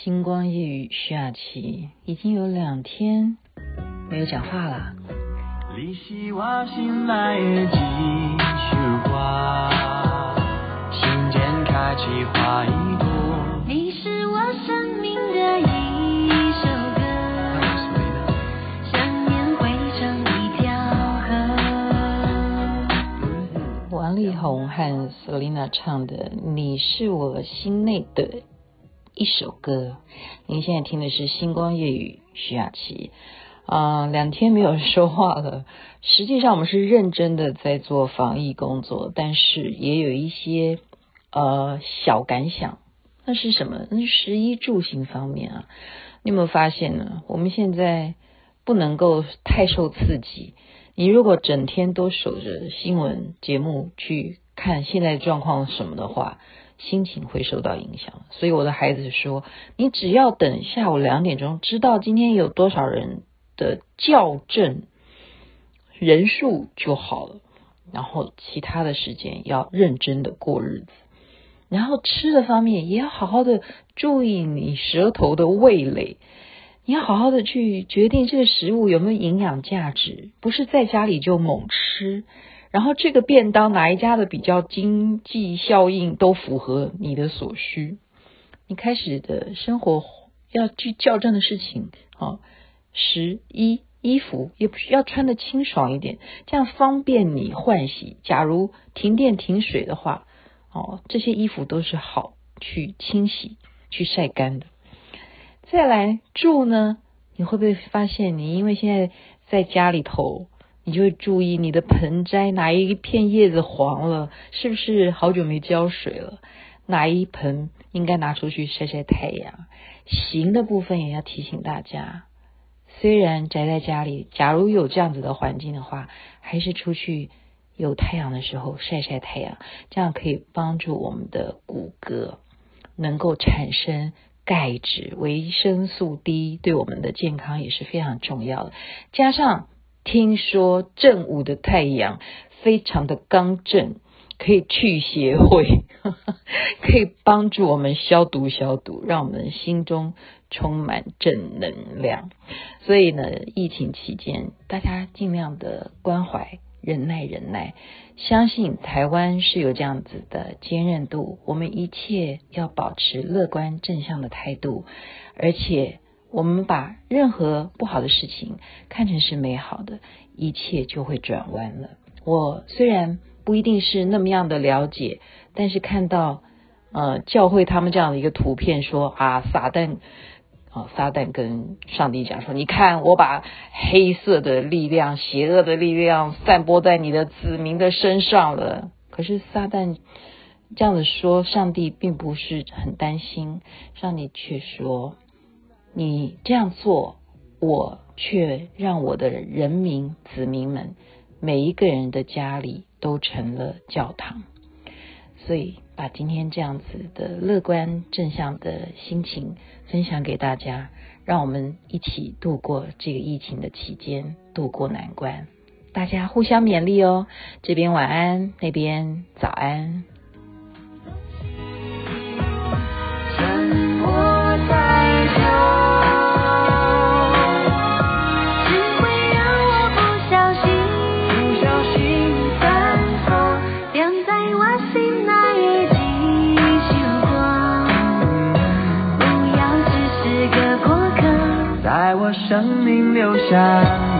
星光夜雨徐雅琪已经有两天没有讲话了。你是我心内的一束花，心间开起花一朵。你是我生命的一首歌，想念汇成一条河。王力宏和 Selina 唱的《你是我心内的》。一首歌，您现在听的是《星光夜语》，徐雅琪。啊、两天没有说话了。实际上，我们是认真的在做防疫工作，但是也有一些呃小感想。那是什么？那是食衣住行方面啊。你有没有发现呢？我们现在不能够太受刺激。你如果整天都守着新闻节目去看现在状况什么的话，心情会受到影响，所以我的孩子说：“你只要等下午两点钟，知道今天有多少人的校正人数就好了。然后其他的时间要认真的过日子，然后吃的方面也要好好的注意你舌头的味蕾，你要好好的去决定这个食物有没有营养价值，不是在家里就猛吃。”然后这个便当哪一家的比较经济效应都符合你的所需，你开始的生活要去校正的事情，啊，十一衣服也不需要穿的清爽一点，这样方便你换洗。假如停电停水的话，哦，这些衣服都是好去清洗、去晒干的。再来住呢，你会不会发现你因为现在在家里头？你就会注意你的盆栽哪一片叶子黄了，是不是好久没浇水了？哪一盆应该拿出去晒晒太阳？行的部分也要提醒大家，虽然宅在家里，假如有这样子的环境的话，还是出去有太阳的时候晒晒太阳，这样可以帮助我们的骨骼能够产生钙质、维生素 D，对我们的健康也是非常重要的。加上。听说正午的太阳非常的刚正，可以去邪秽，可以帮助我们消毒消毒，让我们心中充满正能量。所以呢，疫情期间大家尽量的关怀、忍耐、忍耐，相信台湾是有这样子的坚韧度。我们一切要保持乐观正向的态度，而且。我们把任何不好的事情看成是美好的，一切就会转弯了。我虽然不一定是那么样的了解，但是看到呃教会他们这样的一个图片说，啊撒旦啊撒旦跟上帝讲说，你看我把黑色的力量、邪恶的力量散播在你的子民的身上了。可是撒旦这样子说，上帝并不是很担心，上帝却说。你这样做，我却让我的人民子民们每一个人的家里都成了教堂。所以，把今天这样子的乐观正向的心情分享给大家，让我们一起度过这个疫情的期间，度过难关。大家互相勉励哦。这边晚安，那边早安。生命留下。